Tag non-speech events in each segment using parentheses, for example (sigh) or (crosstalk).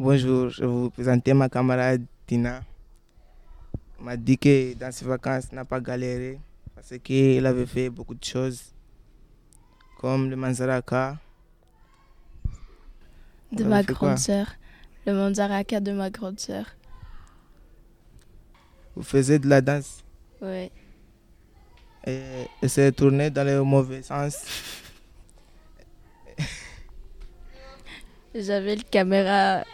Bonjour, je vais vous présenter ma camarade Tina. Elle m'a dit que dans ses vacances, elle n'a pas galéré parce qu'elle avait fait beaucoup de choses, comme le Manzaraka. De ma grande sœur. Le manzaraka de ma grande sœur. Vous faisiez de la danse? Ouais. et elle s'est tournée dans le mauvais sens. (laughs) J'avais le caméra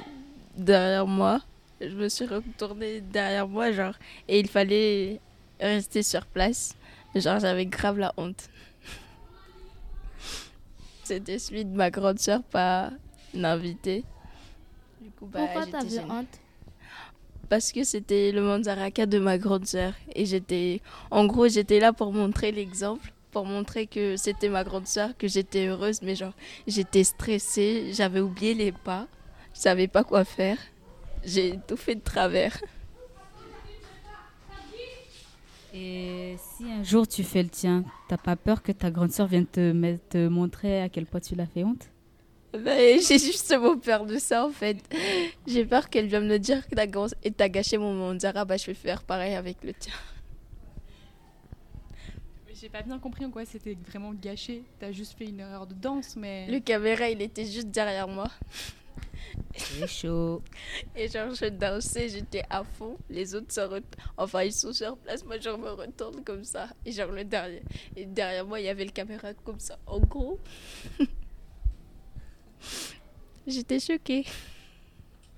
derrière moi. Je me suis retournée derrière moi, genre, et il fallait rester sur place. Genre, j'avais grave la honte. (laughs) C'était celui de ma grande sœur, pas l'invité. Du coup, bah, Pourquoi t'avais honte? Parce que c'était le manzaraka de ma grande sœur. Et j'étais. En gros, j'étais là pour montrer l'exemple. Pour montrer que c'était ma grande sœur, que j'étais heureuse. Mais genre, j'étais stressée. J'avais oublié les pas. Je savais pas quoi faire. J'ai tout fait de travers. Et si un jour tu fais le tien, t'as pas peur que ta grande sœur vienne te, mettre- te montrer à quel point tu l'as fait honte? Ben, j'ai justement peur de ça en fait. J'ai peur qu'elle vienne me dire que t'as grand- et t'as gâché mon manzara. Bah, je vais faire pareil avec le tien. Mais J'ai pas bien compris en quoi c'était vraiment gâché. T'as juste fait une erreur de danse, mais. Le caméra, il était juste derrière moi. C'est chaud. Et genre, je dansais, j'étais à fond. Les autres se ret- Enfin, ils sont sur place. Moi, je me retourne comme ça. Et genre, le dernier. Et derrière moi, il y avait le caméra comme ça. En gros. (laughs) j'étais choquée.